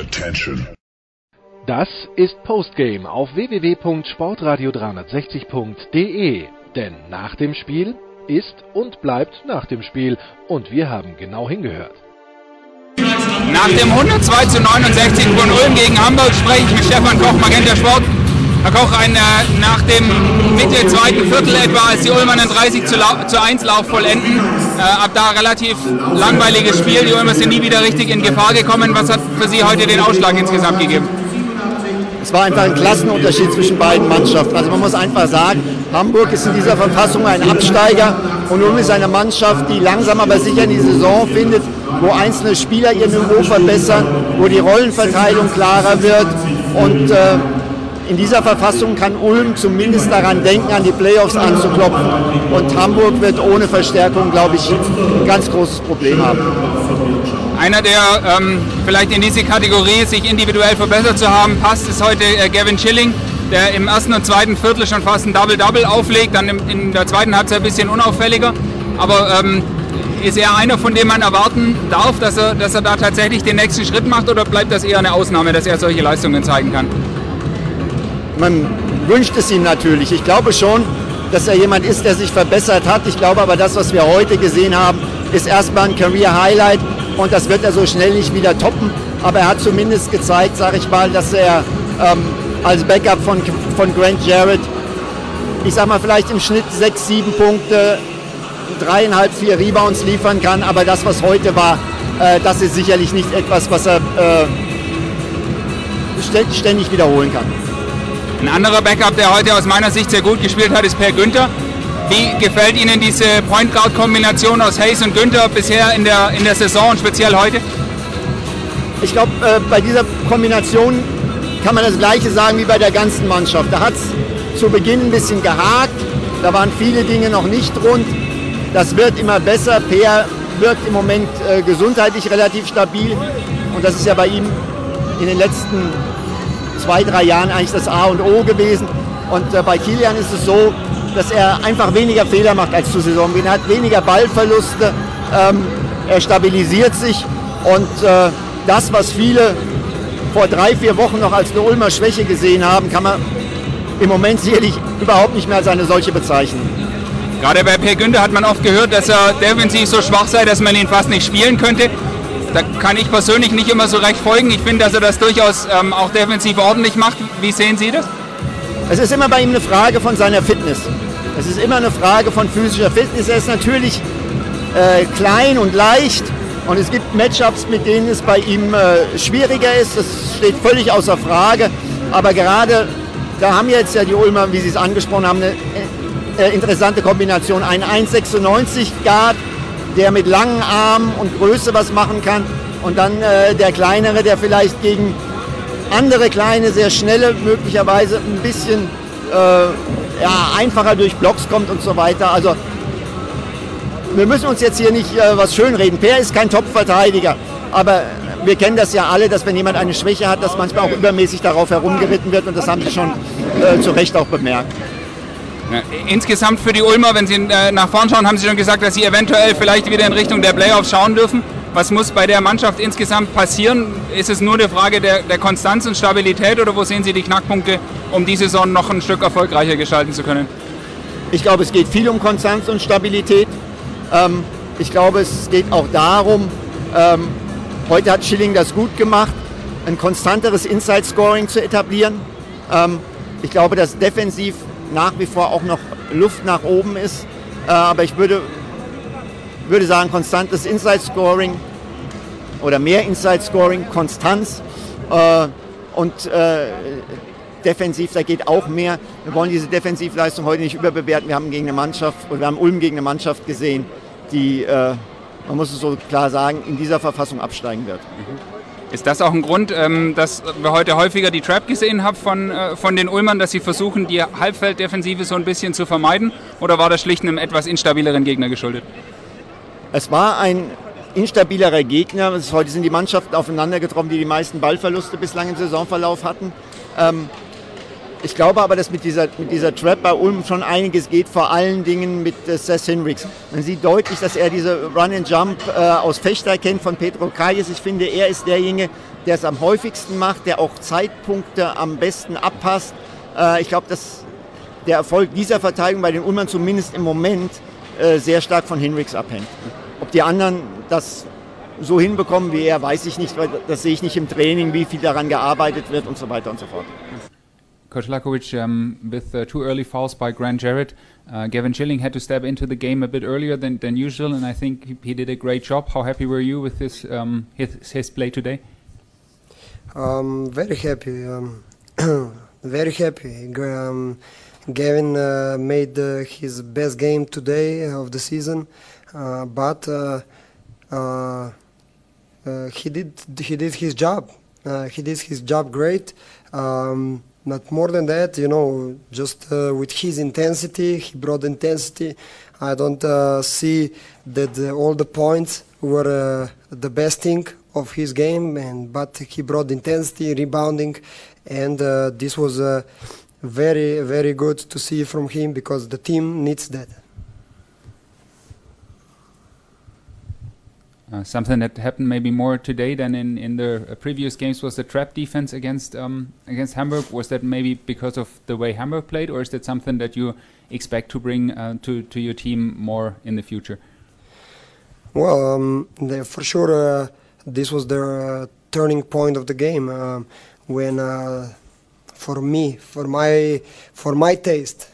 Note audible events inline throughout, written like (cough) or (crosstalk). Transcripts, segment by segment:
Attention. Das ist Postgame auf www.sportradio360.de. Denn nach dem Spiel ist und bleibt nach dem Spiel. Und wir haben genau hingehört. Nach dem 102 zu 69 von Ulm gegen Hamburg spreche ich mit Stefan Koch, Magenta Sport. Herr Koch, ein, äh, nach dem Mitte zweiten Viertel etwa, als die Ulmer einen 30 zu, zu 1 Lauf vollenden, äh, ab da relativ langweiliges Spiel. Die Ulmer sind nie wieder richtig in Gefahr gekommen. Was hat für Sie heute den Ausschlag insgesamt gegeben? Es war einfach ein Klassenunterschied zwischen beiden Mannschaften. Also man muss einfach sagen, Hamburg ist in dieser Verfassung ein Absteiger und Ulm ist eine Mannschaft, die langsam aber sicher in die Saison findet, wo einzelne Spieler ihr Niveau verbessern, wo die Rollenverteilung klarer wird und äh, in dieser Verfassung kann Ulm zumindest daran denken, an die Playoffs anzuklopfen. Und Hamburg wird ohne Verstärkung, glaube ich, ein ganz großes Problem haben. Einer, der ähm, vielleicht in diese Kategorie sich individuell verbessert zu haben passt, ist heute äh, Gavin Schilling, der im ersten und zweiten Viertel schon fast ein Double-Double auflegt, dann in der zweiten Halbzeit ein bisschen unauffälliger. Aber ähm, ist er einer, von dem man erwarten darf, dass er, dass er da tatsächlich den nächsten Schritt macht oder bleibt das eher eine Ausnahme, dass er solche Leistungen zeigen kann? Man wünscht es ihm natürlich. Ich glaube schon, dass er jemand ist, der sich verbessert hat. Ich glaube aber, das, was wir heute gesehen haben, ist erstmal ein Career-Highlight und das wird er so schnell nicht wieder toppen. Aber er hat zumindest gezeigt, sage ich mal, dass er ähm, als Backup von, von Grant Jarrett, ich sag mal, vielleicht im Schnitt sechs, sieben Punkte, dreieinhalb, vier Rebounds liefern kann. Aber das, was heute war, äh, das ist sicherlich nicht etwas, was er äh, ständig wiederholen kann. Ein anderer Backup, der heute aus meiner Sicht sehr gut gespielt hat, ist Per Günther. Wie gefällt Ihnen diese Point Guard Kombination aus Hayes und Günther bisher in der, in der Saison und speziell heute? Ich glaube, äh, bei dieser Kombination kann man das Gleiche sagen wie bei der ganzen Mannschaft. Da hat es zu Beginn ein bisschen gehakt, da waren viele Dinge noch nicht rund. Das wird immer besser. Per wirkt im Moment äh, gesundheitlich relativ stabil und das ist ja bei ihm in den letzten zwei, drei Jahren eigentlich das A und O gewesen. Und äh, bei Kilian ist es so, dass er einfach weniger Fehler macht als zu Saisonbeginn. Er hat weniger Ballverluste, ähm, er stabilisiert sich und äh, das, was viele vor drei, vier Wochen noch als eine Ulmer Schwäche gesehen haben, kann man im Moment sicherlich überhaupt nicht mehr als eine solche bezeichnen. Gerade bei Per Günther hat man oft gehört, dass er defensiv so schwach sei, dass man ihn fast nicht spielen könnte. Da kann ich persönlich nicht immer so recht folgen. Ich finde, dass er das durchaus ähm, auch defensiv ordentlich macht. Wie sehen Sie das? Es ist immer bei ihm eine Frage von seiner Fitness. Es ist immer eine Frage von physischer Fitness. Er ist natürlich äh, klein und leicht und es gibt Matchups, mit denen es bei ihm äh, schwieriger ist. Das steht völlig außer Frage. Aber gerade da haben jetzt ja die Ulmer, wie Sie es angesprochen haben, eine äh, interessante Kombination. Ein 1,96 Guard der mit langen Armen und Größe was machen kann. Und dann äh, der kleinere, der vielleicht gegen andere kleine, sehr schnelle, möglicherweise ein bisschen äh, ja, einfacher durch Blocks kommt und so weiter. Also wir müssen uns jetzt hier nicht äh, was schönreden. Per ist kein Top-Verteidiger, aber wir kennen das ja alle, dass wenn jemand eine Schwäche hat, dass manchmal auch übermäßig darauf herumgeritten wird und das haben Sie schon äh, zu Recht auch bemerkt. Insgesamt für die Ulmer, wenn Sie äh, nach vorn schauen, haben Sie schon gesagt, dass Sie eventuell vielleicht wieder in Richtung der Playoffs schauen dürfen. Was muss bei der Mannschaft insgesamt passieren? Ist es nur eine Frage der, der Konstanz und Stabilität oder wo sehen Sie die Knackpunkte, um die Saison noch ein Stück erfolgreicher gestalten zu können? Ich glaube, es geht viel um Konstanz und Stabilität. Ähm, ich glaube, es geht auch darum, ähm, heute hat Schilling das gut gemacht, ein konstanteres Inside-Scoring zu etablieren. Ähm, ich glaube, dass defensiv nach wie vor auch noch Luft nach oben ist. Äh, aber ich würde, würde sagen, konstantes Inside-Scoring oder mehr Inside-Scoring, Konstanz äh, und äh, defensiv, da geht auch mehr. Wir wollen diese Defensivleistung heute nicht überbewerten. Wir haben gegen eine Mannschaft, oder wir haben Ulm gegen eine Mannschaft gesehen, die, man muss es so klar sagen, in dieser Verfassung absteigen wird. Mhm. Ist das auch ein Grund, ähm, dass wir heute häufiger die Trap gesehen haben von, äh, von den Ulmern, dass sie versuchen, die Halbfelddefensive so ein bisschen zu vermeiden? Oder war das schlicht einem etwas instabileren Gegner geschuldet? Es war ein instabilerer Gegner. Heute sind die Mannschaften aufeinander getroffen, die die meisten Ballverluste bislang im Saisonverlauf hatten. Ich glaube aber, dass mit dieser, mit dieser Trap bei Ulm schon einiges geht, vor allen Dingen mit äh, Seth Hinrichs. Man sieht deutlich, dass er diese Run and Jump äh, aus Fechter kennt von Petro Kayes. Ich finde, er ist derjenige, der es am häufigsten macht, der auch Zeitpunkte am besten abpasst. Äh, ich glaube, dass der Erfolg dieser Verteidigung bei den Ulmern zumindest im Moment äh, sehr stark von Hinrichs abhängt. Ob die anderen das so hinbekommen wie er, weiß ich nicht, weil das sehe ich nicht im Training, wie viel daran gearbeitet wird und so weiter und so fort. Coach Lakovic, um, with uh, two early fouls by Grant Jarrett, uh, Gavin Schilling had to step into the game a bit earlier than, than usual, and I think he, he did a great job. How happy were you with his um, his, his, play today? Um, very happy, um, (clears throat) very happy. Um, Gavin uh, made uh, his best game today of the season, uh, but uh, he did he did his job. he did his job great. Um, not more than that, you know, just uh, with his intensity, he brought intensity. I don't uh, see that all the points were uh, the best thing of his game, and but he brought intensity, rebounding, and uh, this was uh, very, very good to see from him because the team needs that. Uh, something that happened maybe more today than in, in the uh, previous games was the trap defense against um, against Hamburg. Was that maybe because of the way Hamburg played, or is that something that you expect to bring uh, to to your team more in the future? Well, um, for sure, uh, this was the uh, turning point of the game um, when. for me, for my for my taste,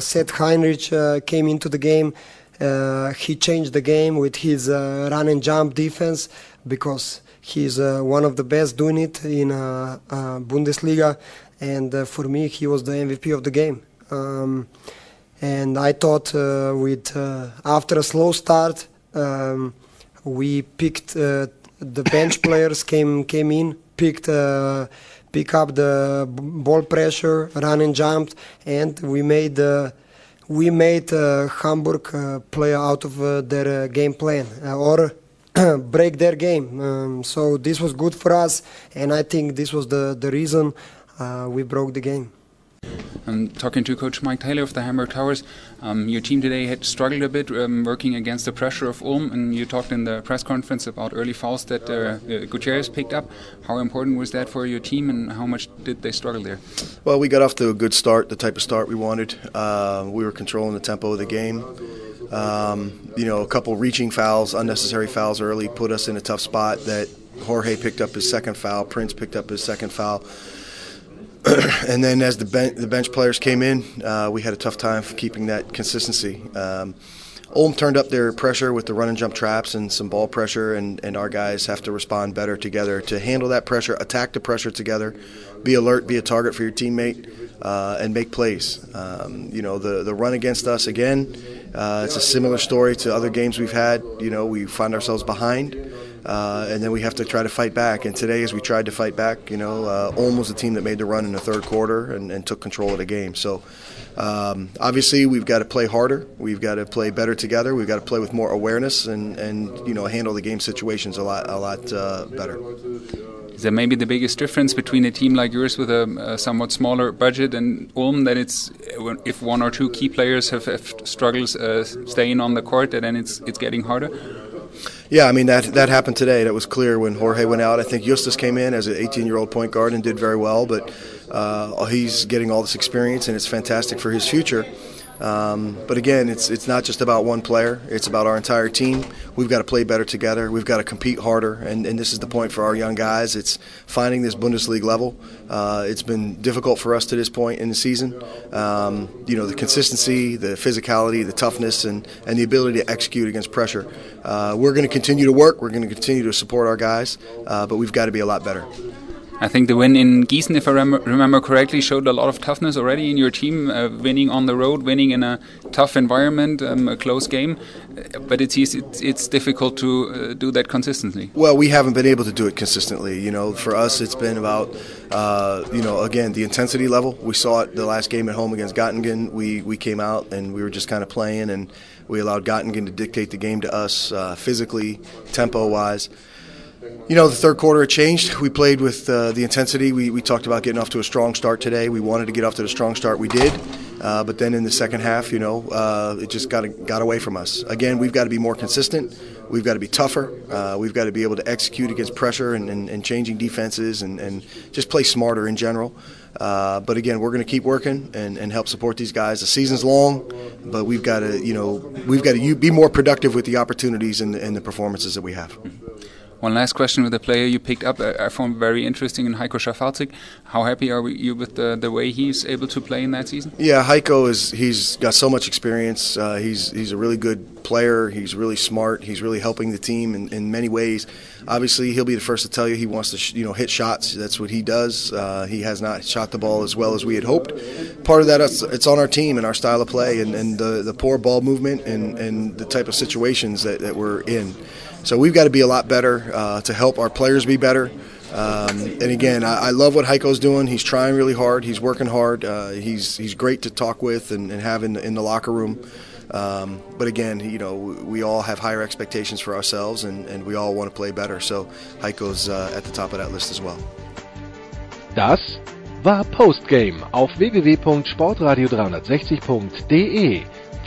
Seth Heinrich came into the game uh, he changed the game with his uh, run and jump defense because he's uh, one of the best doing it in uh, uh, Bundesliga. And uh, for me, he was the MVP of the game. Um, and I thought with after a slow start, um, we picked the bench (coughs) players came came in, picked pick up the ball pressure, run and jumped, and we made the we made uh, Hamburg uh, play out of uh, their game plan or (clears throat) break their game. Um, so this was good for us, and I think this was the, the reason we broke the game. I'm talking to Coach Mike Taylor of the Hamburg Towers. Um, your team today had struggled a bit um, working against the pressure of Ulm, and you talked in the press conference about early fouls that uh, uh, Gutierrez picked up. How important was that for your team, and how much did they struggle there? Well, we got off to a good start, the type of start we wanted. Uh, we were controlling the tempo of the game. Um, you know, a couple reaching fouls, unnecessary fouls early, put us in a tough spot. That Jorge picked up his second foul, Prince picked up his second foul. (clears throat) and then as the, ben- the bench players came in, uh, we had a tough time keeping that consistency. Um, Ulm turned up their pressure with the run and jump traps and some ball pressure, and, and our guys have to respond better together to handle that pressure, attack the pressure together, be alert, be a target for your teammate, uh, and make plays. Um, you know, the, the run against us again, uh, it's a similar story to other games we've had. You know, we find ourselves behind uh, and then we have to try to fight back. And today, as we tried to fight back, you know, uh, Ulm was the team that made the run in the third quarter and, and took control of the game. So um, obviously, we've got to play harder. We've got to play better together. We've got to play with more awareness and, and you know handle the game situations a lot a lot uh, better. Is that maybe the biggest difference between a team like yours with a, a, somewhat smaller budget and Ulm that it's if one or two key players have, have struggles uh, staying on the court, then it's it's getting harder? Yeah, I mean that that happened today. That was clear when Jorge went out. I think Justus came in as an 18-year-old point guard and did very well, but uh, he's getting all this experience and it's fantastic for his future. Um, but again, it's it's not just about one player. It's about our entire team. We've got to play better together. We've got to compete harder, and, and this is the point for our young guys. It's finding this Bundesliga level. Uh, it's been difficult for us to this point in the season. Um, you know, the consistency, the physicality, the toughness, and, and the ability to execute against pressure. Uh, we're going to continue to work. We're going to continue to support our guys, uh, but we've got to be a lot better. I think the win in Gießen, if I rem remember correctly, showed a lot of toughness already in your team, uh, winning on the road, winning in a tough environment, um, a close game. But it's it's, it's difficult to uh, do that consistently. Well, we haven't been able to do it consistently. You know, for us, it's been about uh, you know again the intensity level. We saw it the last game at home against Göttingen. We we came out and we were just kind of playing, and we allowed Göttingen to dictate the game to us uh, physically, tempo wise You know, the third quarter it changed. We played with uh, the intensity. We, we talked about getting off to a strong start today. We wanted to get off to a strong start. We did. Uh, but then in the second half, you know, uh, it just got got away from us. Again, we've got to be more consistent. We've got to be tougher. Uh, we've got to be able to execute against pressure and, and, and changing defenses and, and, just play smarter in general. Uh, but again, we're going to keep working and, and, help support these guys. The season's long, but we've got to, you know, we've got to be more productive with the opportunities and and the performances that we have. One last question with the player you picked up, uh, I found very interesting in Heiko Schafarczyk. How happy are you with the, the way he's able to play in that season? Yeah, Heiko is he's got so much experience. Uh, he's he's a really good player. He's really smart. He's really helping the team in, in many ways. Obviously, he'll be the first to tell you he wants to you know hit shots. That's what he does. Uh, he has not shot the ball as well as we had hoped. Part of that it's on our team and our style of play and, and the, the poor ball movement and, and the type of situations that, that we're in. So we've got to be a lot better uh, to help our players be better. Um, and again, I, I, love what Heiko's doing. He's trying really hard. He's working hard. Uh, he's he's great to talk with and, and have in, in the locker room. Um, but again, you know, we all have higher expectations for ourselves, and, and we all want to play better. So Heiko's uh, at the top of that list as well. Das war Postgame auf www.sportradio360.de.